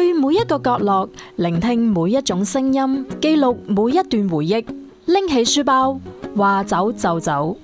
去每一个角落聆听每一种声音记录每一段回忆拎起书包话走就走。